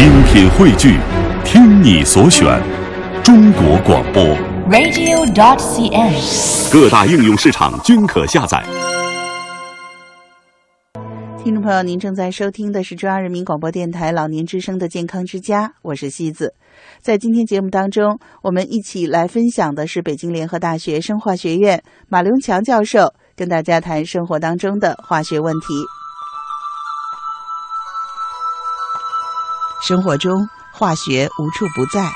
精品汇聚，听你所选，中国广播。radio.dot.cn，。各大应用市场均可下载。听众朋友，您正在收听的是中央人民广播电台老年之声的健康之家，我是西子。在今天节目当中，我们一起来分享的是北京联合大学生化学院马龙强教授跟大家谈生活当中的化学问题。生活中，化学无处不在。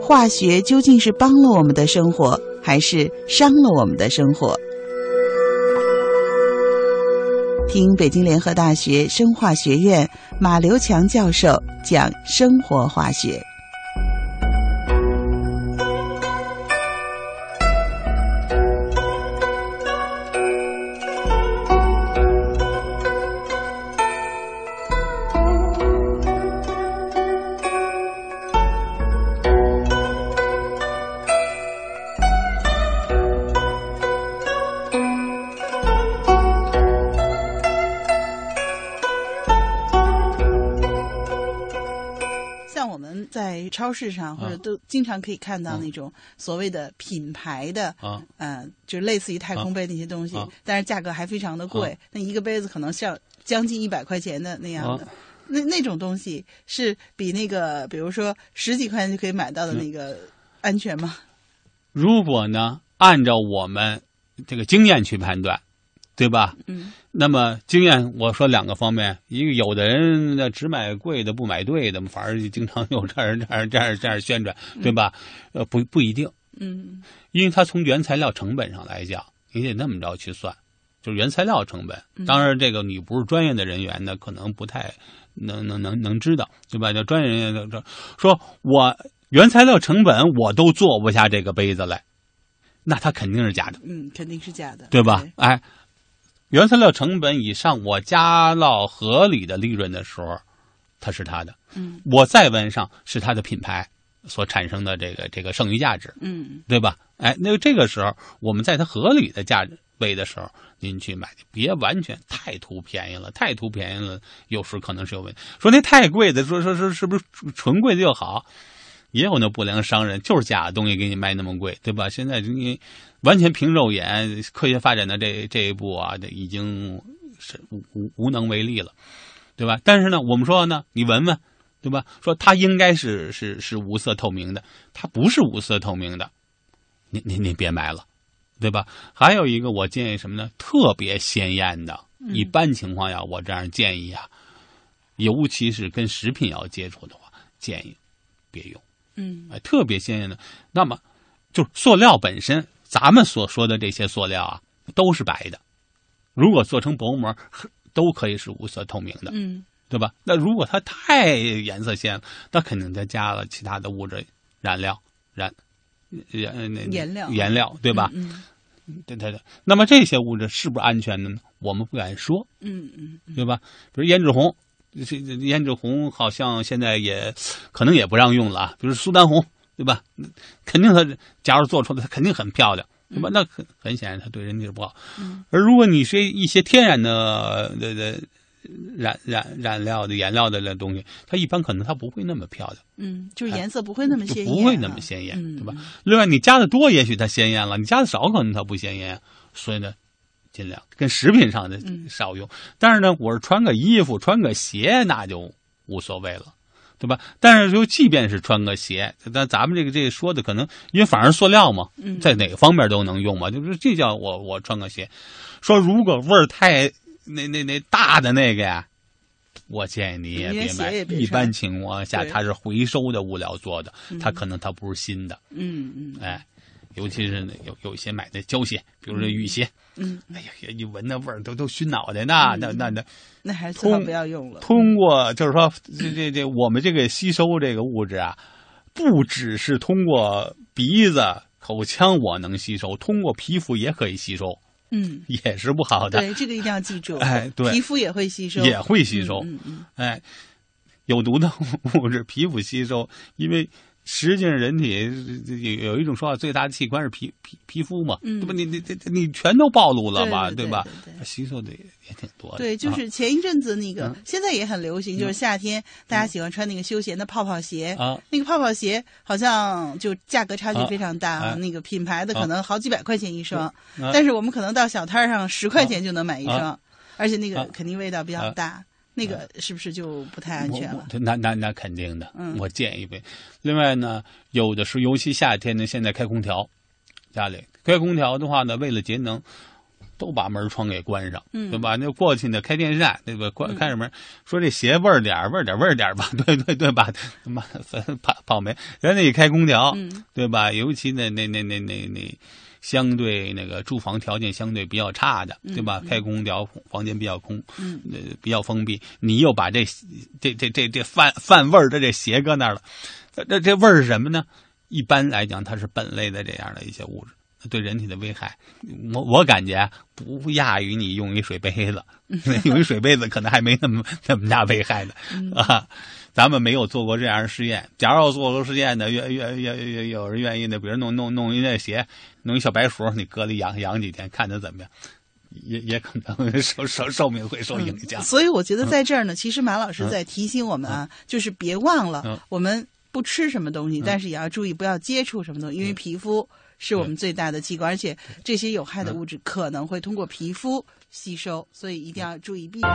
化学究竟是帮了我们的生活，还是伤了我们的生活？听北京联合大学生化学院马刘强教授讲生活化学。像我们在超市上或者都经常可以看到那种所谓的品牌的，啊。嗯、就类似于太空杯那些东西，啊。但是价格还非常的贵，那一个杯子可能像将近一百块钱的那样的。啊。那那种东西是比那个，比如说十几块钱就可以买到的那个安全吗？如果呢，按照我们这个经验去判断，对吧？嗯那么经验，我说两个方面，一个有的人那只买贵的不买对的，反而经常有这样这样这样这样宣传，对吧？呃，不不一定，嗯因为它从原材料成本上来讲，你得那么着去算，就是原材料成本。当然，这个你不是专业的人员呢，可能不太能能能能知道，对吧？就专业人员就说说我原材料成本我都做不下这个杯子来，那它肯定是假的。嗯，肯定是假的，对吧？哎，原材料成本以上，我加到合理的利润的时候，它是它的。嗯我再问上是它的品牌所产生的这个这个剩余价值，嗯对吧？哎，那这个时候我们在它合理的价位的时候，您去买，别完全太图便宜了，太图便宜了，有时可能是有问题。说那太贵的，说说说是不是纯贵的就好？也有那不良商人，就是假的东西给你卖那么贵，对吧？现在你完全凭肉眼，科学发展的这这一步啊，这已经是无无无能为力了，对吧？但是呢，我们说呢，你闻闻，对吧？说它应该是是是无色透明的，它不是无色透明的，你你你别买了，对吧？还有一个我建议什么呢？特别鲜艳的，一般情况下我这样建议啊，尤其是跟食品要接触的话，建议别用。嗯哎，特别鲜艳的。那么，就是塑料本身，咱们所说的这些塑料啊，都是白的。如果做成薄膜，都可以是无色透明的，嗯对吧？那如果它太颜色鲜了，那肯定再加了其他的物质染料、染染那颜料颜料，对吧？嗯对对对。那么这些物质是不是安全的呢？我们不敢说，嗯嗯嗯对吧？比如胭脂红，这这胭脂红好像现在也可能也不让用了啊。比如苏丹红，对吧？肯定它假如做出来，它肯定很漂亮，对吧？那很很显然它对人体是不好。嗯而如果你是一些天然的的的染染染料的颜料的那东西，它一般可能它不会那么漂亮，嗯，就是颜色不会那么鲜艳啊，不会那么鲜艳，嗯对吧？另外，你加的多，也许它鲜艳了；你加的少，可能它不鲜艳。所以呢，尽量跟食品上的嗯少用。但是呢，我是穿个衣服、穿个鞋，那就无所谓了。对吧？但是就即便是穿个鞋，但咱们这个这个说的可能，因为反正塑料嘛，嗯在哪个方面都能用嘛。就是这叫我我穿个鞋，说如果味儿太那那那大的那个呀，我建议你也别买。别一般情况下，它是回收的物料做的，它可能它不是新的。嗯嗯哎，尤其是那有有一些买的胶鞋，比如说雨鞋，嗯，哎呀，一闻那味儿都都熏脑袋，那那那那那还是不要用了。通过就是说这这这我们这个吸收这个物质啊，不只是通过鼻子、口腔我能吸收，通过皮肤也可以吸收，嗯，也是不好的，对，这个一定要记住。哎对皮肤也会吸收，也会吸收。嗯嗯哎，有毒的 物质皮肤吸收，因为实际上，人体有有一种说法，最大的器官是皮皮皮肤嘛，嗯。对吧？你你你你全都暴露了嘛，对对吧？吸收的也也挺多的。对，就啊。是前一阵子那个，嗯。现在也很流行，就是夏天大家喜欢穿那个休闲的泡泡鞋。啊，那个泡泡鞋好像就价格差距啊。非常大啊。那个品牌的可能好几百块钱一双，啊。但是我们可能到小摊儿上十块钱就能买一双，啊。而且那个啊。肯定味道比较大，那个是不是就不太安全了？那那那肯定的，嗯我建议呗。另外呢，有的是尤其夏天呢，现在开空调，家里开空调的话呢，为了节能。都把门窗给关上，嗯对吧？那过去呢，开电扇，对吧？关嗯开着门，说这鞋味儿点儿味儿点儿味儿点儿吧，对对对吧？他妈 泡泡没，人家一开空调，嗯对吧？尤其那那那那那那相对那个住房条件相对比较差的，对吧？开空调，房间比较空，嗯呃，比较封闭，你又把这这这这这饭饭味儿的这鞋搁那儿了，这这这味儿是什么呢？一般来讲，它是苯类的这样的一些物质。对人体的危害，我我感觉不亚于你用一水杯子，用一水杯子可能还没那么那么大危害呢啊！咱们没有做过这样的实验。假如要做过实验的，愿愿愿愿有人愿意的，比如弄弄弄一那鞋，弄一小白鼠，你搁里养养几天，看它怎么样，也也可能寿寿寿命会受影响。所以我觉得在这儿呢，其实马老师在提醒我们啊，就是别忘了嗯。我们不吃什么东西，但是也要注意不要接触什么东西，因为皮肤是我们最大的器官，而且这些有害的物质可能会通过皮肤吸收，所以一定要注意避免。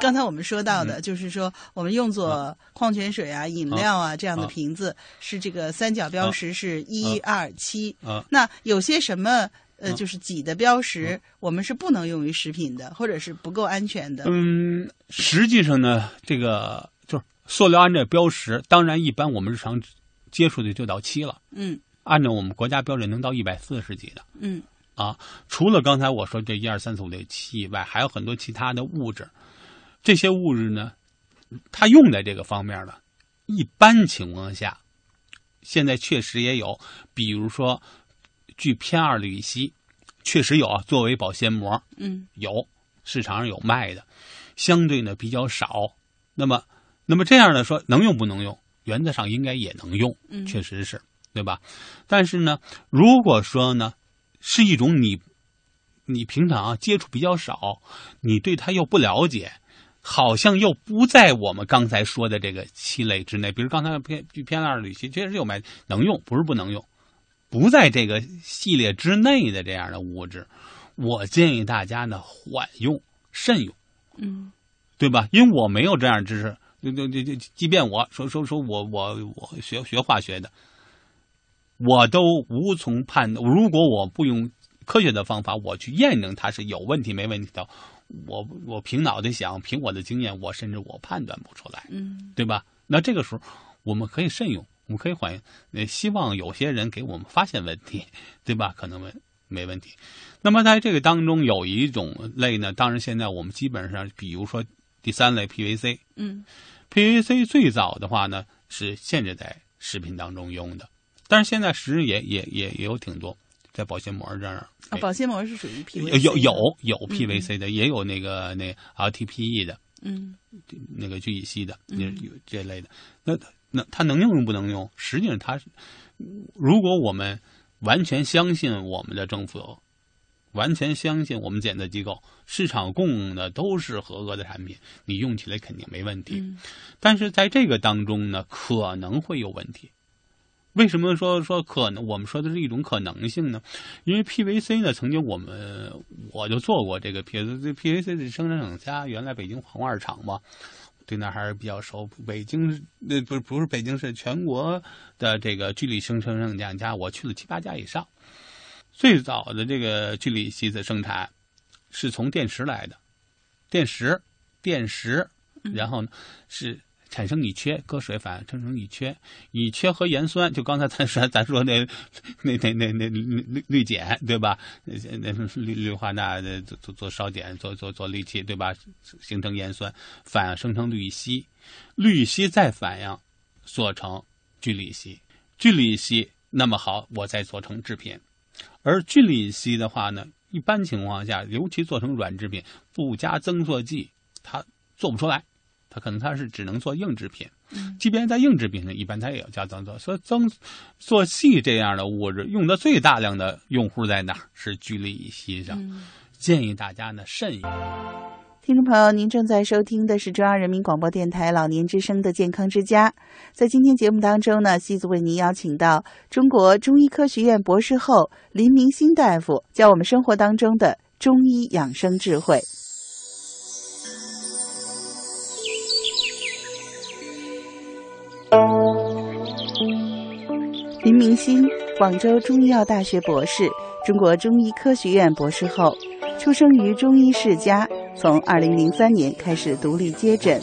刚才我们说到的，就是说我们用作矿泉水啊、饮料啊这样的瓶子，是这个三角标识是一二七。啊那有些什么呃，就是几的标识，我们是不能用于食品的，或者是不够安全的。嗯，实际上呢，这个就是塑料按照标识，当然一般我们日常接触的就到七了，嗯按照我们国家标准能到一百四十几的。嗯啊，除了刚才我说这一二三四五六七以外，还有很多其他的物质。这些物质呢，它用在这个方面了。一般情况下，现在确实也有，比如说聚偏二氯乙烯，确实有啊，作为保鲜膜嗯有，市场上有卖的，相对呢比较少。那么，那么这样的说能用不能用？原则上应该也能用，嗯确实是，对吧？但是呢，如果说呢，是一种你你平常啊接触比较少，你对它又不了解，好像又不在我们刚才说的这个七类之内。比如刚才偏偏二铝烯，确实有卖，能用，不是不能用，不在这个系列之内的这样的物质，我建议大家呢缓用、慎用。嗯对吧？因为我没有这样知识，就就就就，即便我说说说我我我学学化学的，我都无从判断。如果我不用科学的方法，我去验证它是有问题没问题的，我我凭脑袋想，凭我的经验，我甚至我判断不出来，嗯对吧？那这个时候我们可以慎用，我们可以缓用。呃，希望有些人给我们发现问题，对吧？可能没没问题。那么在这个当中有一种类呢，当然现在我们基本上，比如说第三类 PVC，PVC 嗯最早的话呢是限制在食品当中用的，但是现在实际也也也也有挺多在保鲜膜这儿啊，保鲜膜是属于 PVC 有有有有 PVC 的，也有那个那 LTPE 的，嗯那个聚乙烯的，嗯有这类的。那那它能用不能用？实际上它是，如果我们完全相信我们的政府，完全相信我们检测机构，市场供的都是合格的产品，你用起来肯定没问题。嗯但是在这个当中呢，可能会有问题。为什么说说可能？我们说的是一种可能性呢？因为 PVC 呢，曾经我们我就做过这个 PVC。PVC 的生产厂家原来北京黄二厂嘛，对那还是比较熟。北京那不是不是北京市全国的这个聚力生产厂家，我去了七八家以上。最早的这个聚锂烯的生产是从电池来的，电池、电池，然后呢是产生乙炔，搁水反应生成乙炔，乙炔和盐酸，就刚才咱说 咱说那那那那那氯氯碱对吧？那那氯氯化钠的做做做烧碱，做做做氯气对吧？形成盐酸，反应生成氯乙烯，氯乙烯再反应做成聚乙烯，聚乙烯那么好，我再做成制品。而聚乙烯的话呢，一般情况下，尤其做成软制品，不加增塑剂，它做不出来，可能它是只能做硬制品。即便在硬制品上，一般它也要加增做。所以增做细这样的物质用的最大量的用户在哪儿？是聚氯乙烯上。建议大家呢慎用。听众朋友，您正在收听的是中央人民广播电台老年之声的健康之家。在今天节目当中呢，西子为您邀请到中国中医科学院博士后林明星大夫，教我们生活当中的中医养生智慧。林明星，广州中医药大学博士，中国中医科学院博士后，出生于中医世家。从二零零三年开始独立接诊。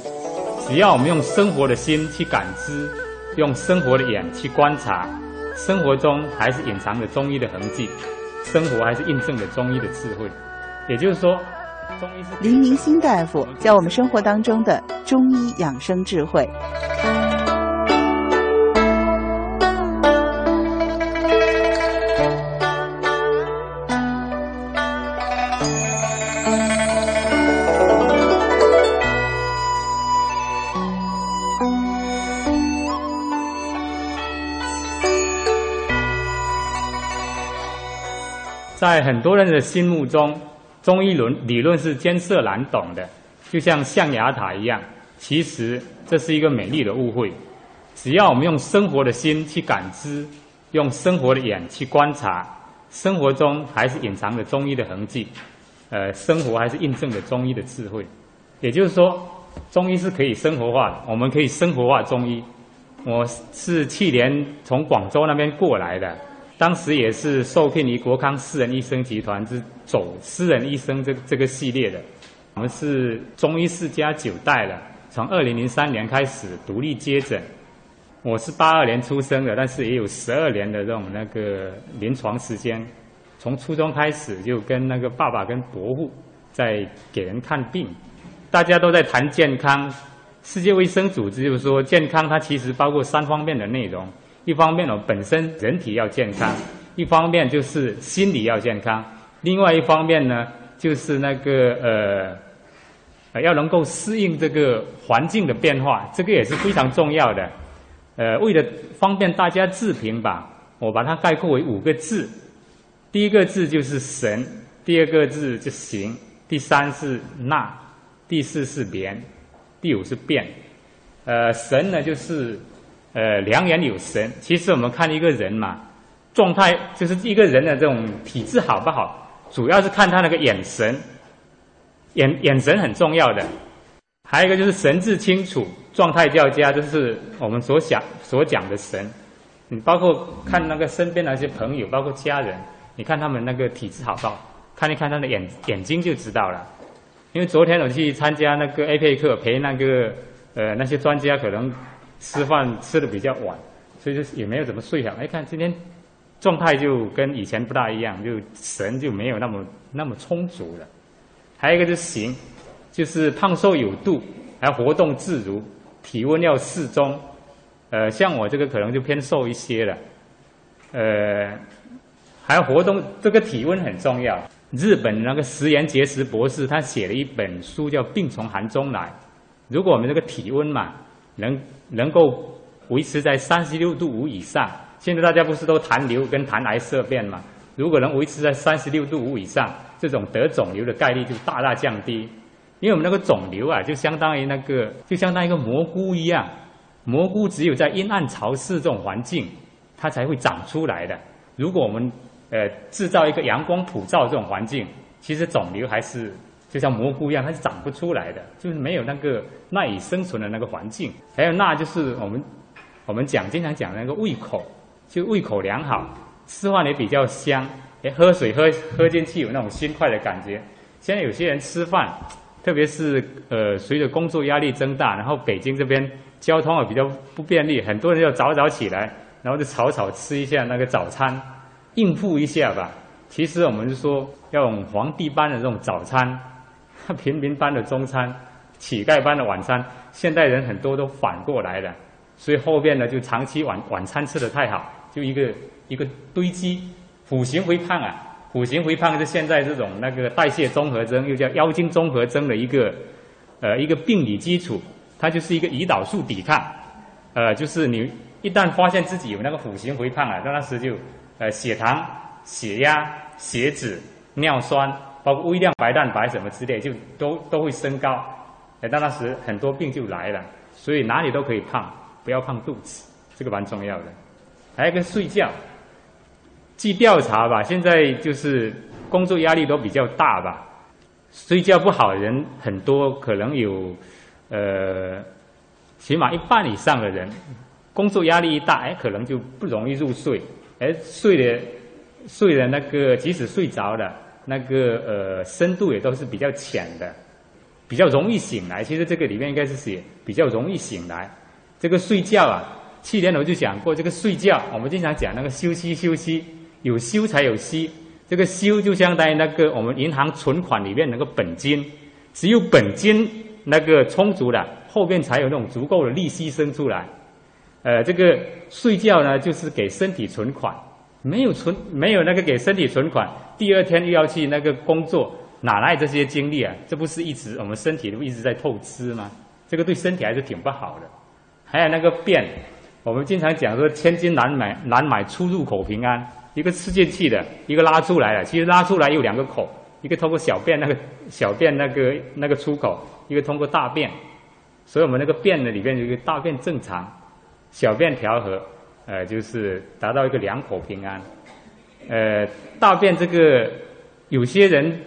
只要我们用生活的心去感知，用生活的眼去观察，生活中还是隐藏着中医的痕迹，生活还是印证着中医的智慧。也就是说，中医是林明星大夫教我们生活当中的中医养生智慧。很多人的心目中，中医论理论是艰涩难懂的，就像象牙塔一样。其实这是一个美丽的误会。只要我们用生活的心去感知，用生活的眼去观察，生活中还是隐藏着中医的痕迹。呃，生活还是印证着中医的智慧。也就是说，中医是可以生活化的，我们可以生活化中医。我是去年从广州那边过来的。当时也是受聘于国康私人医生集团之走私人医生这这个系列的，我们是中医世家九代了，从二零零三年开始独立接诊。我是八二年出生的，但是也有十二年的这种那个临床时间。从初中开始就跟那个爸爸跟伯父在给人看病，大家都在谈健康。世界卫生组织就是说，健康它其实包括三方面的内容。一方面呢，本身人体要健康；一方面就是心理要健康；另外一方面呢，就是那个呃，要能够适应这个环境的变化，这个也是非常重要的。呃，为了方便大家自评吧，我把它概括为五个字：第一个字就是神，第二个字就行，第三是纳，第四是连，第五是变。呃，神呢就是。呃，良言有神。其实我们看一个人嘛，状态就是一个人的这种体质好不好，主要是看他那个眼神，眼眼神很重要的。还有一个就是神志清楚，状态较佳，这是我们所想所讲的神。你包括看那个身边那些朋友，包括家人，你看他们那个体质好不好，看一看他的眼眼睛就知道了。因为昨天我去参加那个 A 配课，陪那个呃那些专家可能。吃饭吃的比较晚，所以就也没有怎么睡好。哎，看今天状态就跟以前不大一样，就神就没有那么那么充足了。还有一个就是行，就是胖瘦有度，还活动自如，体温要适中。呃，像我这个可能就偏瘦一些了。呃，还活动，这个体温很重要。日本那个石岩结石博士他写了一本书叫《病从寒中来》，如果我们这个体温嘛。能能够维持在三十六度五以上，现在大家不是都痰流跟痰癌色变吗？如果能维持在三十六度五以上，这种得肿瘤的概率就大大降低。因为我们那个肿瘤啊，就相当于那个，就相当于一个蘑菇一样，蘑菇只有在阴暗潮湿这种环境，它才会长出来的。如果我们呃制造一个阳光普照这种环境，其实肿瘤还是。就像蘑菇一样，它是长不出来的，就是没有那个赖以生存的那个环境。还有钠，就是我们我们讲经常讲那个胃口，就胃口良好，吃饭也比较香，哎，喝水喝喝进去有那种心快的感觉。现在有些人吃饭，特别是呃随着工作压力增大，然后北京这边交通啊比较不便利，很多人要早早起来，然后就草草吃一下那个早餐，应付一下吧。其实我们是说要用皇帝般的这种早餐。平民般的中餐，乞丐般的晚餐，现代人很多都反过来了，所以后边呢就长期晚晚餐吃的太好，就一个一个堆积，虎形肥胖啊，虎形肥胖是现在这种那个代谢综合征，又叫腰筋综合征的一个呃一个病理基础，它就是一个胰岛素抵抗，呃，就是你一旦发现自己有那个五型肥胖啊，那当时就呃血糖、血压、血脂、尿酸，包括微量白蛋白什么之类，就都都会升高，哎，到那时很多病就来了。所以哪里都可以胖，不要胖肚子，这个蛮重要的。还有一个睡觉，据调查吧，现在就是工作压力都比较大吧，睡觉不好的人很多，可能有呃，起码一半以上的人，工作压力一大，哎，可能就不容易入睡，哎，睡的睡的那个，即使睡着了，那个呃深度也都是比较浅的。比较容易醒来，其实这个里面应该是写比较容易醒来。这个睡觉啊，去年我就讲过，这个睡觉，我们经常讲那个休息休息，有休才有息。这个休就相当于那个我们银行存款里面那个本金，只有本金那个充足了，后面才有那种足够的利息生出来。呃，这个睡觉呢，就是给身体存款，没有存没有那个给身体存款，第二天又要去那个工作。哪来这些精力啊？这不是一直我们身体都一直在透支吗？这个对身体还是挺不好的。还有那个便，我们经常讲说千金难买难买出入口平安，一个吃进去的，一个拉出来的。其实拉出来有两个口，一个通过小便那个小便那个那个出口，一个通过大便。所以我们那个便呢里面有一个大便正常，小便调和，呃，就是达到一个两口平安。呃，大便这个有些人。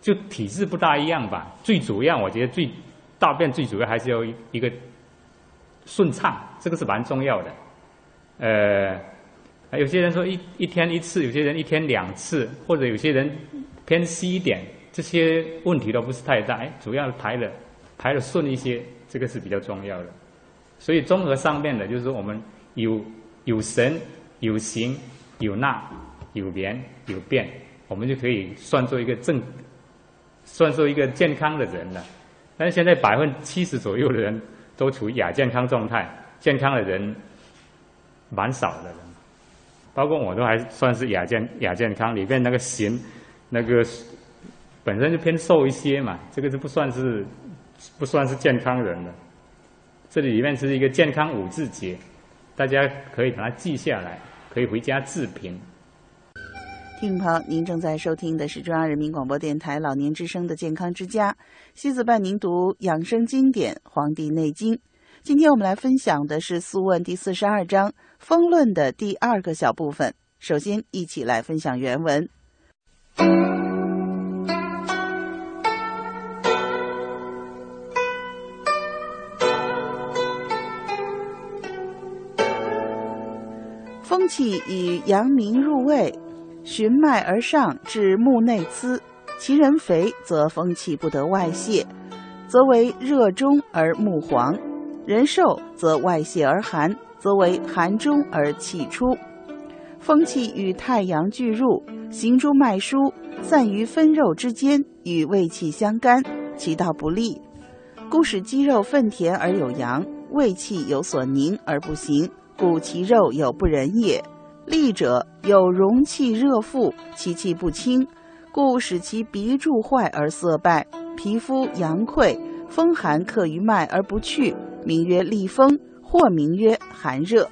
就体质不大一样吧，最主要我觉得最大便最主要还是要一个顺畅，这个是蛮重要的。呃，有些人说一一天一次，有些人一天两次，或者有些人偏稀一点，这些问题都不是太大。哎，主要排的排的顺一些，这个是比较重要的。所以综合上面的，就是说我们有有神、有形、有纳、有眠、有变，我们就可以算作一个正。算作一个健康的人了，但是现在百分之七十左右的人都处于亚健康状态，健康的人蛮少的，包括我都还算是亚健亚健康里面那个型，那个本身就偏瘦一些嘛，这个就不算是不算是健康人了。这里里面是一个健康五字节，大家可以把它记下来，可以回家自评。听众朋友，您正在收听的是中央人民广播电台老年之声的健康之家，西子伴您读养生经典《黄帝内经》。今天我们来分享的是《素问》第四十二章《风论》的第二个小部分。首先，一起来分享原文：风气以阳明入胃。循脉而上至目内眦，其人肥则风气不得外泄，则为热中而目黄；人瘦则外泄而寒，则为寒中而气出。风气与太阳俱入，行诸脉疏，散于分肉之间，与胃气相干，其道不利，故使肌肉愤甜而有阳，胃气有所凝而不行，故其肉有不仁也。利者有容气热腹，其气不清，故使其鼻柱坏而色败，皮肤阳溃，风寒克于脉而不去，名曰利风，或名曰寒热。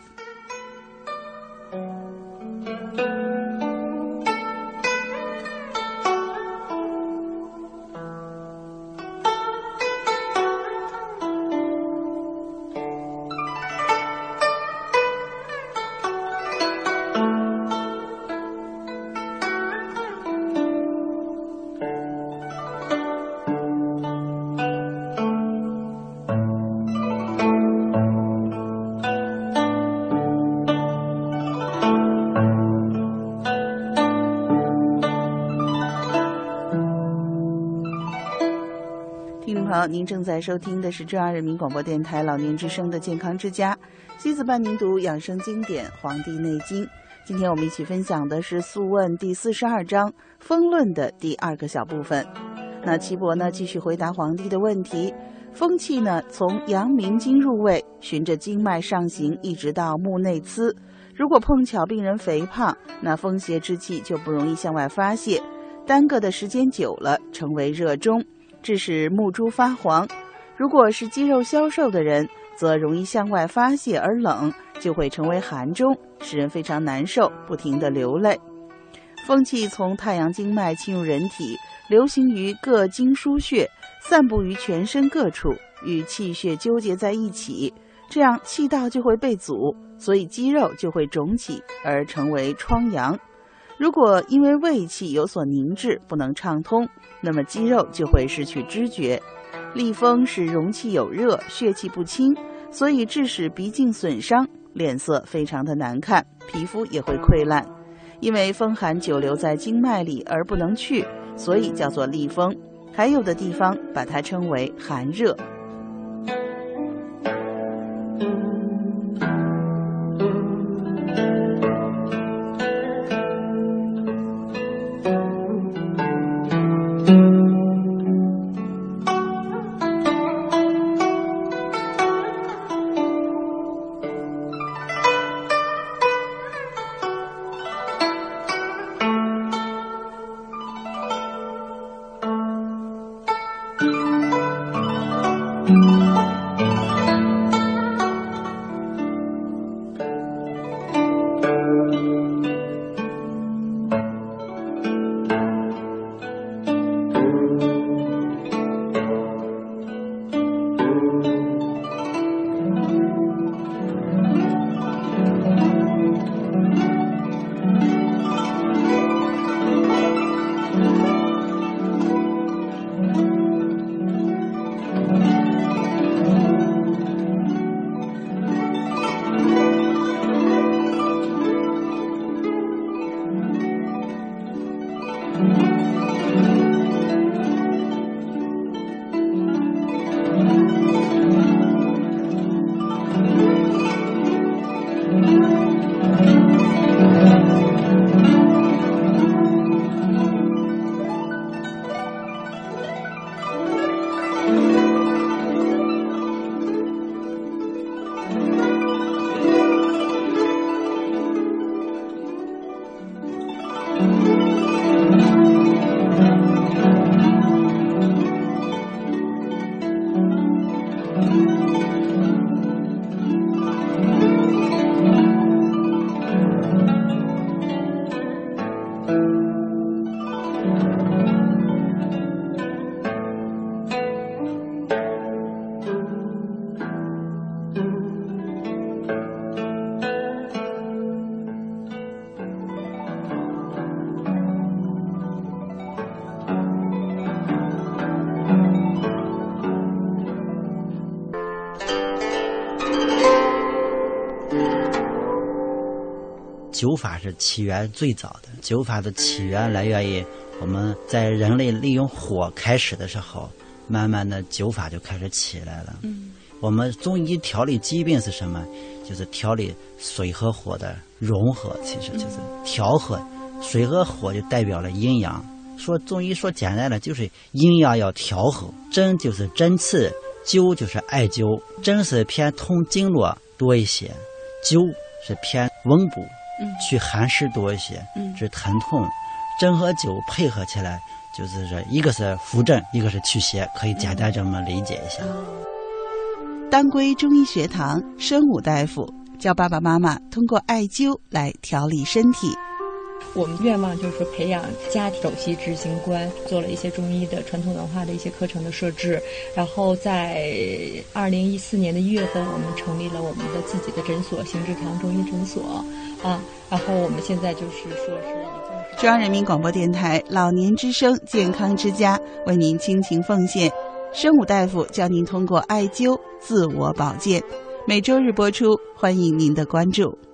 您正在收听的是中央人民广播电台老年之声的健康之家，西子伴您读养生经典《黄帝内经》。今天我们一起分享的是《素问》第四十二章《风论》的第二个小部分。那岐伯呢，继续回答皇帝的问题：风气呢，从阳明经入胃，循着经脉上行，一直到目内眦。如果碰巧病人肥胖，那风邪之气就不容易向外发泄，耽搁的时间久了，成为热中。致使目珠发黄，如果是肌肉消瘦的人，则容易向外发泄而冷，就会成为寒中，使人非常难受，不停地流泪。风气从太阳经脉侵入人体，流行于各经腧穴，散布于全身各处，与气血纠结在一起，这样气道就会被阻，所以肌肉就会肿起，而成为疮疡。如果因为胃气有所凝滞，不能畅通，那么肌肉就会失去知觉。利风使容气有热，血气不清，所以致使鼻镜损伤，脸色非常的难看，皮肤也会溃烂。因为风寒久留在经脉里而不能去，所以叫做利风。还有的地方把它称为寒热。灸法是起源最早的，灸法的起源来源于我们在人类利用火开始的时候，慢慢的灸法就开始起来了。嗯，我们中医调理疾病是什么？就是调理水和火的融合，其实就是调和。水和火就代表了阴阳。说中医说简单的就是阴阳要调和。针就是针刺，灸就是艾灸。针是偏通经络多一些，灸是偏温补。去寒湿多一些，嗯治疼痛，针和灸配合起来，就是说一个是扶正，一个是祛邪，可以简单这么理解一下。当归中医学堂申武大夫教爸爸妈妈通过艾灸来调理身体。我们愿望就是培养家庭首席执行官，做了一些中医的传统文化的一些课程的设置。然后在二零一四年的一月份，我们成立了我们的自己的诊所——邢志堂中医诊所。啊，然后我们现在就是说是中央人民广播电台老年之声健康之家为您倾情奉献，生武大夫教您通过艾灸自我保健，每周日播出，欢迎您的关注。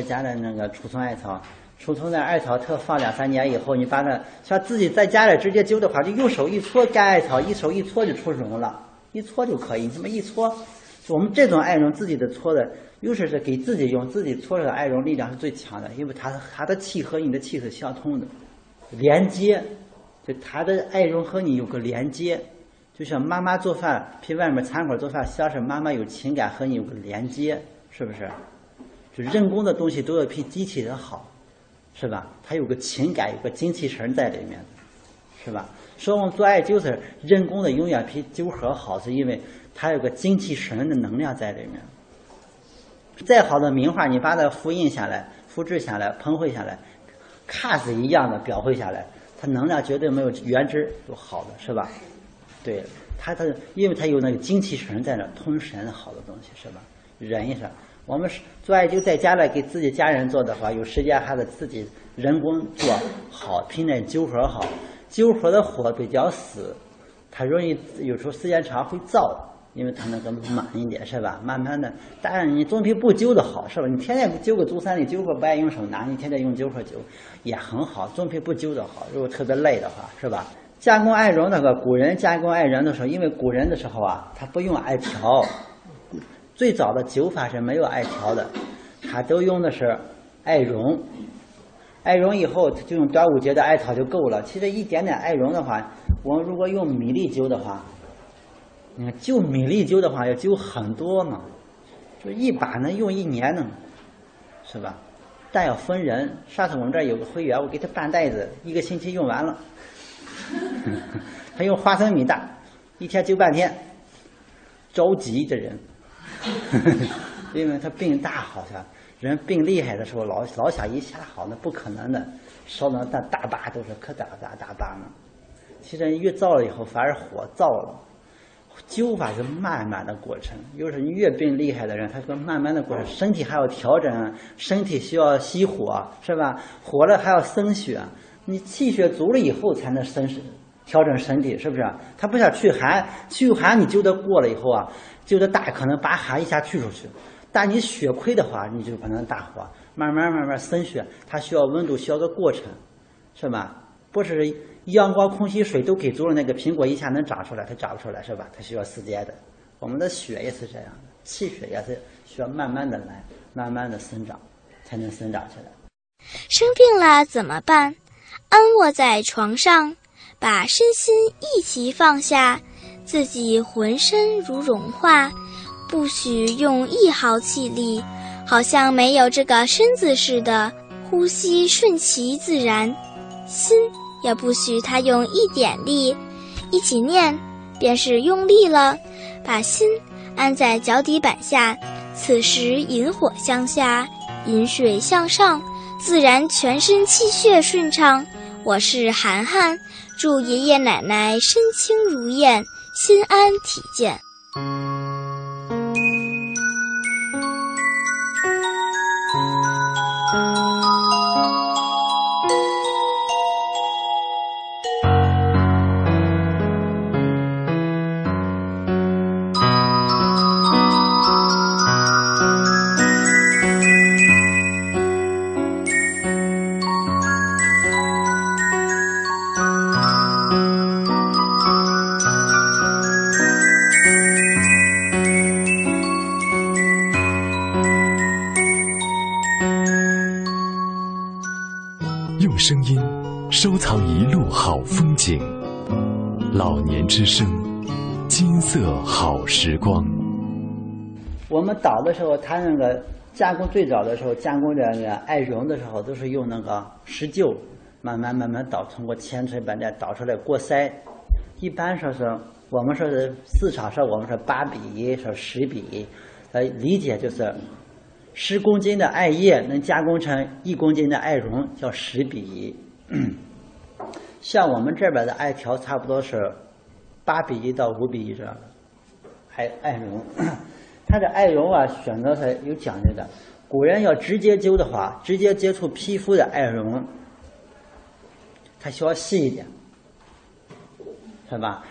在家的那个储存艾草，储存在艾草特放两三年以后，你把那像自己在家里直接灸的话，就用手一搓干艾草，一手一搓就出绒了，一搓就可以。你这么一搓，我们这种艾绒自己的搓的，尤其是给自己用，自己搓的艾绒力量是最强的，因为它它的气和你的气是相通的，连接，就它的艾绒和你有个连接，就像妈妈做饭，比外面餐馆做饭，像是妈妈有情感和你有个连接，是不是？人工的东西都要比机器的好，是吧？它有个情感，有个精气神在里面，是吧？说我们做艾灸是人工的，永远比灸盒好，是因为它有个精气神的能量在里面。再好的名画，你把它复印下来、复制下来、喷绘下来，卡是一样的裱绘下来，它能量绝对没有原汁有好的，是吧？对，它它因为它有那个精气神在那通神好的东西，是吧？人也是，我们是做艾灸在家里给自己家人做的话，有时间还得自己人工做好，拼点灸盒好。灸盒的火比较死，它容易有时候时间长会燥，因为它那个慢一点是吧？慢慢的，当然你总比不灸的好是吧？你天天灸个足三里灸个不爱用手拿，你天天用灸盒灸也很好，总比不灸的好。如果特别累的话是吧？加工艾绒那个古人加工艾绒的时候，因为古人的时候啊，他不用艾条，最早的灸法是没有艾条的，他都用的是艾绒。艾绒以后就用端午节的艾草就够了。其实一点点艾绒的话，我们如果用米粒灸的话，你看就米粒灸的话要灸很多嘛，就一把能用一年呢，是吧？但要分人。上次我们这儿有个会员，我给他半袋子，一个星期用完了。他用花生米大，一天灸半天，着急这人，因为他病大好像。人病厉害的时候，老老想一下好，那不可能的，烧的那大疤都是可大大大疤呢。其实越燥了以后，反而火燥了。灸法是慢慢的过程，又是你越病厉害的人，他说慢慢的过程，身体还要调整，身体需要熄火，是吧？火了还要生血，你气血足了以后才能生调整身体，是不是？他不想祛寒，祛寒你灸的过了以后啊，就的大可能把寒一下去出去。但你血亏的话，你就不能大火，慢慢慢慢生血，它需要温度，需要个过程，是吧？不是阳光、空气、水都给足了，那个苹果一下能长出来，它长不出来，是吧？它需要时间的。我们的血也是这样的，气血也是需要慢慢的来，慢慢的生长，才能生长起来。生病了怎么办？安卧在床上，把身心一起放下，自己浑身如融化。不许用一毫气力，好像没有这个身子似的，呼吸顺其自然。心也不许他用一点力，一起念，便是用力了。把心安在脚底板下，此时引火向下，引水向上，自然全身气血顺畅。我是涵涵，祝爷爷奶奶身轻如燕，心安体健。用声音收藏一路好风景，老年之声，金色好时光。我们倒的时候，他那个加工最早的时候，加工这个艾绒的时候，都是用那个石臼，慢慢慢慢倒，通过千锤百炼倒出来过筛。一般说是我们说是市场上我们说八比一，说十比一，呃，理解就是十公斤的艾叶能加工成一公斤的艾绒，叫十比一。像我们这边的艾条，差不多是。八比一到五比一这样的艾艾绒，它的艾绒啊选择它有讲究的。古人要直接灸的话，直接接触皮肤的艾绒，它需要细一点，是吧？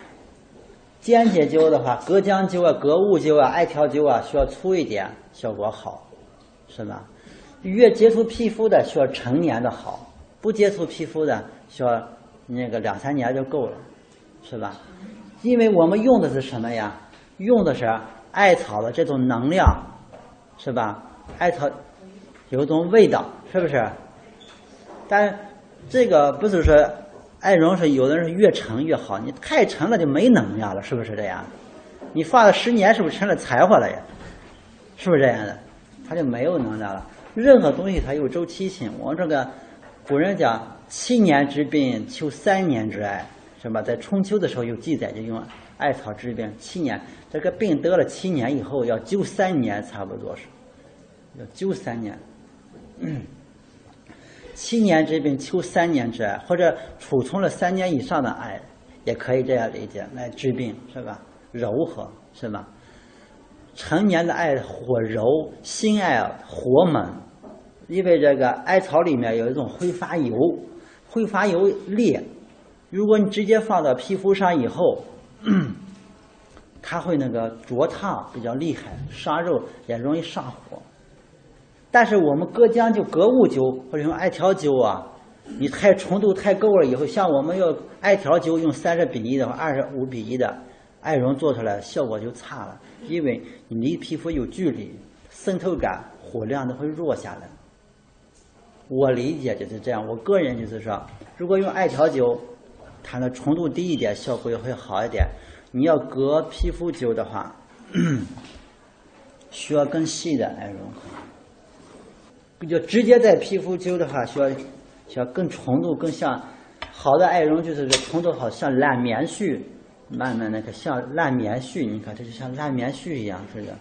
间接灸的话，隔姜灸啊、隔物灸啊、艾条灸啊，需要粗一点，效果好，是吧？越接触皮肤的需要成年的好，不接触皮肤的需要那个两三年就够了，是吧？因为我们用的是什么呀？用的是艾草的这种能量，是吧？艾草有一种味道，是不是？但这个不是说艾绒是有的人越沉越好，你太沉了就没能量了，是不是这样？你放了十年，是不是成了柴火了呀？是不是这样的？它就没有能量了。任何东西它有周期性。我们这个古人讲“七年之病，求三年之艾”，是吧？在春秋的时候有记载，就用艾草治病七年。这个病得了七年以后，要灸三年，差不多是要灸三年。嗯七年之病，求三年之艾，或者储存了三年以上的艾，也可以这样理解来治病，是吧？柔和，是吧？成年的艾火柔，新艾火猛，因为这个艾草里面有一种挥发油，挥发油烈，如果你直接放到皮肤上以后，它会那个灼烫比较厉害，伤肉也容易上火。但是我们隔姜就隔物灸或者用艾条灸啊，你太纯度太够了以后，像我们要艾条灸用三十比一的话，二十五比一的艾绒做出来效果就差了，因为你离皮肤有距离，渗透感、火量都会弱下来。我理解就是这样，我个人就是说，如果用艾条灸，它的纯度低一点，效果也会好一点。你要隔皮肤灸的话，需要更细的艾绒。就直接在皮肤灸的话，需要需要更纯度更像好的艾绒，就是这纯度好像烂棉絮，慢慢那个像烂棉絮，你看这就像烂棉絮一样似的。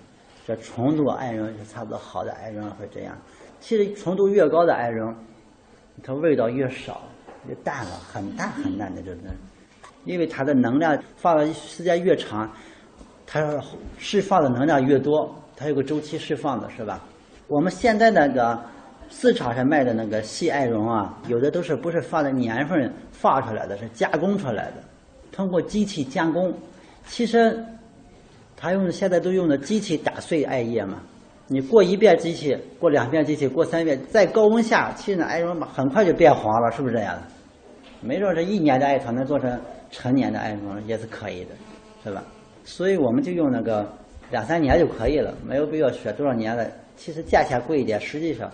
这纯度艾绒就差不多，好的艾绒会这样。其实纯度越高的艾绒，它味道越少，越淡了，很淡很淡的，就是，因为它的能量放的时间越长，它释放的能量越多，它有个周期释放的是吧？我们现在那个市场上卖的那个细艾绒啊，有的都是不是放的年份放出来的，是加工出来的，通过机器加工。其实，他用的现在都用的机器打碎艾叶嘛。你过一遍机器，过两遍机器，过三遍，在高温下，其实艾绒很快就变黄了，是不是这样的？没准这一年的艾草能做成成年的艾绒也是可以的，是吧？所以我们就用那个两三年就可以了，没有必要选多少年的。其实价钱贵一点，实际上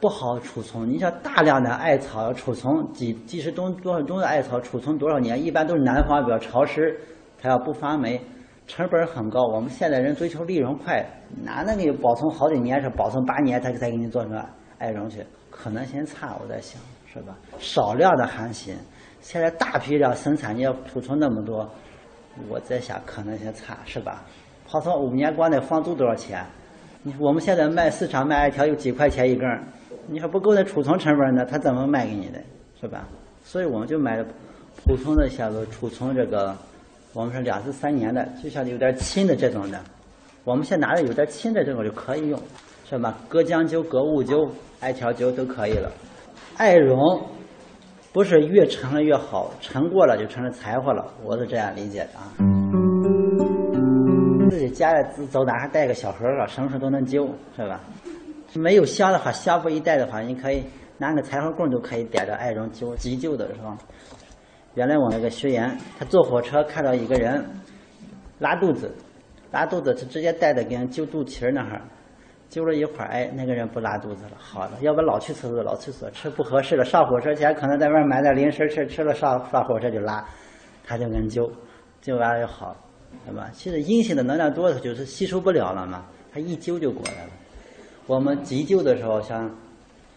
不好储存。你像大量的艾草储存几几十吨多少吨的艾草储存多少年？一般都是南方比较潮湿，它要不发霉，成本很高。我们现在人追求利润快，哪能给保存好几年？是保存八年才才给你做成艾绒去？可能性差，我在想，是吧？少量的还行，现在大批量生产，你要储存那么多，我在想可能性差，是吧？保存五年，光那房租多少钱？我们现在卖市场卖艾条有几块钱一根，你还不够那储存成本呢？他怎么卖给你的，是吧？所以我们就买了普通的像个储存这个，我们是两至三年的，就像有点轻的这种的，我们现在拿着有点轻的这种就可以用，是吧？隔姜灸、隔物灸、艾条灸都可以了。艾绒不是越沉了越好，沉过了就成了柴火了，我是这样理解的啊。自己家里走哪还带个小盒儿，什么时候都能灸，是吧？没有香的话，香不一带的话，你可以拿个柴火棍就可以点着艾绒灸急救的，是吧？原来我那个学员，他坐火车看到一个人拉肚子，拉肚子他直接带着给人灸肚脐儿那哈儿，灸了一会儿，哎，那个人不拉肚子了，好了。要不老去厕所，老去厕所，吃不合适了，上火车前可能在外面买点零食吃，吃了上上火车就拉，他就给人灸，灸完了就好。对吧？其实阴性的能量多，它就是吸收不了了嘛，它一灸就过来了。我们急救的时候，像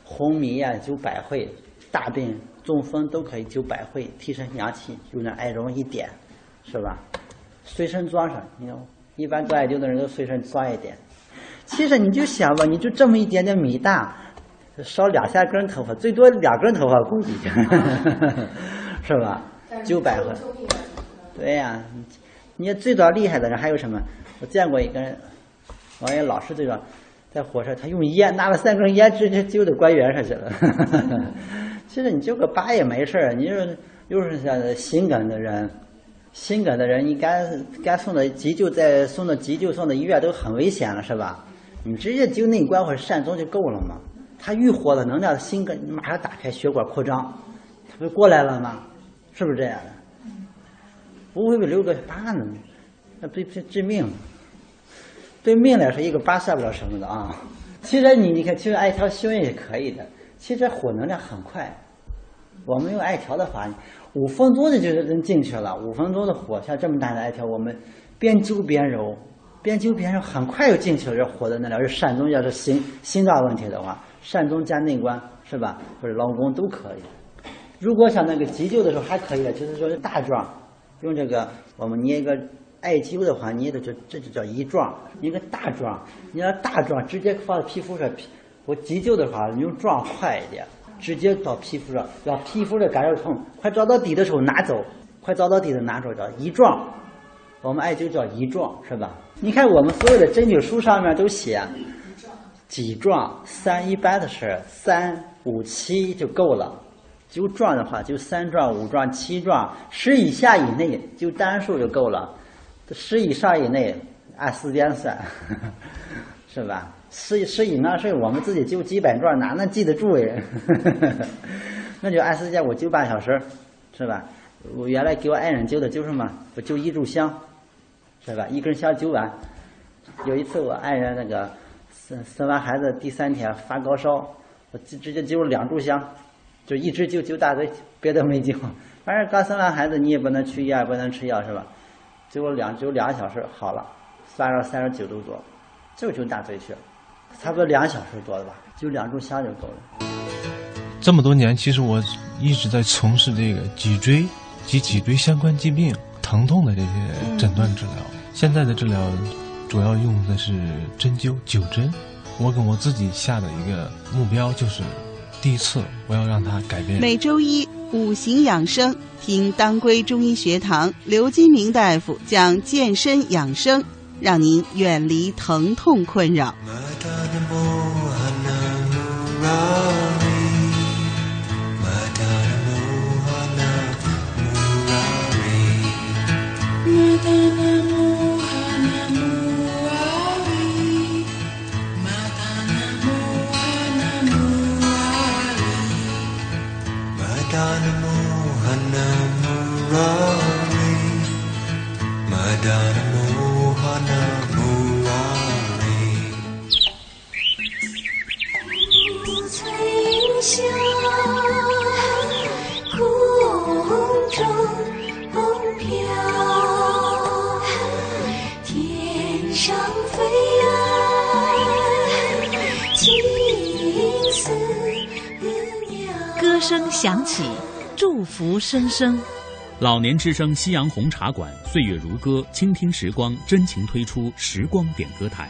昏迷呀、灸百会，大病中风都可以灸百会，提升阳气，用那艾绒一点，是吧？随身装上，你看，一般做艾灸的人都随身装一点。其实你就想吧，你就这么一点点米大，烧两三根头发，最多两根头发估计，是吧？灸百会，对呀。你最早厉害的人还有什么？我见过一个人，王爷老师这个，在火车他用烟拿了三根烟直接丢到官员上去了。其实你揪个疤也没事儿，你说又是像心梗的人，心梗的人你该该送到急救，再送到急救送到医院都很危险了，是吧？你直接灸内关或者善终就够了嘛。他遇火的能量，心梗你马上打开血管扩张，他不过来了吗？是不是这样的？不会留个疤呢，那对对致命。对命来说，一个疤算不了什么的啊。其实你你看，其实艾条熏也可以的。其实火能量很快，我们用艾条的话，五分钟的就是能进去了。五分钟的火，像这么大的艾条，我们边揪边揉，边揪边揉，很快就进去了。这火的能量是善终，要是心心脏问题的话，善终加内关是吧？或者劳宫都可以。如果像那个急救的时候还可以的，就是说大壮，用这个我们捏一个艾灸的话，你的就这就叫一壮，一个大壮，你要大壮直接放在皮肤上，我急救的话用壮快一点，直接到皮肤上，让皮肤的感受痛，快找到底的时候拿走，快找到底的拿走叫一壮，我们艾灸叫一壮是吧？你看我们所有的针灸书上面都写几壮，三一般的是三五七就够了。就壮的话，就三壮、五壮、七壮，十以下以内就单数就够了，十以上以内按时间算，是吧？十十以上是我们自己就几百壮，哪能记得住哎？那就按时间，我灸半小时，是吧？我原来给我爱人灸的灸什么？我灸一炷香，是吧？一根香灸完。有一次我爱人那个生生完孩子第三天发高烧，我直直接灸了两炷香。就一直灸灸大腿，别的没灸。反正刚生完孩子，你也不能去医院，不能吃药，是吧？灸两只有两个小时好了，发烧三十九度多，这就灸大腿穴，差不多两小时多了吧？就两炷香就够了。这么多年，其实我一直在从事这个脊椎及脊椎相关疾病疼痛的这些诊断治疗。现在的治疗主要用的是针灸九针。我给我自己下的一个目标就是。第一次，我要让他改变。每周一五行养生，听当归中医学堂刘金明大夫讲健身养生，让您远离疼痛困扰。响起，祝福声声。老年之声夕阳红茶馆，岁月如歌，倾听时光，真情推出时光点歌台。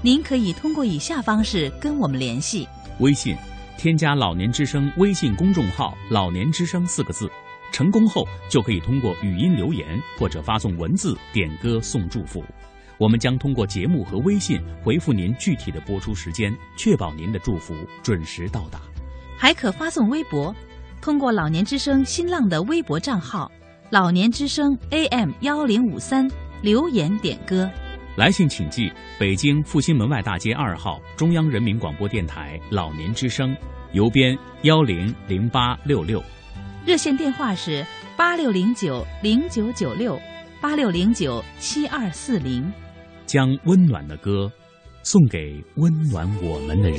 您可以通过以下方式跟我们联系：微信添加“老年之声”微信公众号“老年之声”四个字，成功后就可以通过语音留言或者发送文字点歌送祝福，我们将通过节目和微信回复您具体的播出时间，确保您的祝福准时到达。还可发送微博，通过老年之声新浪的微博账号“老年之声 AM 幺零五三”留言点歌。来信请寄北京复兴门外大街二号中央人民广播电台老年之声，邮编幺零零八六六。热线电话是八六零九零九九六八六零九七二四零。将温暖的歌送给温暖我们的人。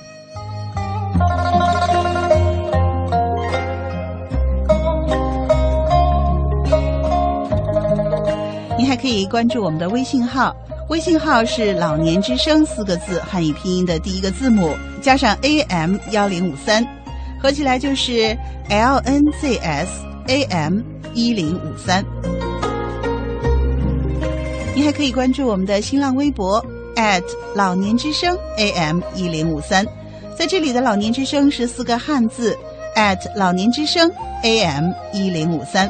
可以关注我们的微信号，微信号是“老年之声”四个字汉语拼音的第一个字母加上 AM 幺零五三，合起来就是 LNZS AM 一零五三。你还可以关注我们的新浪微博老年之声 AM 一零五三，在这里的“老年之声”是四个汉字老年之声 AM 一零五三。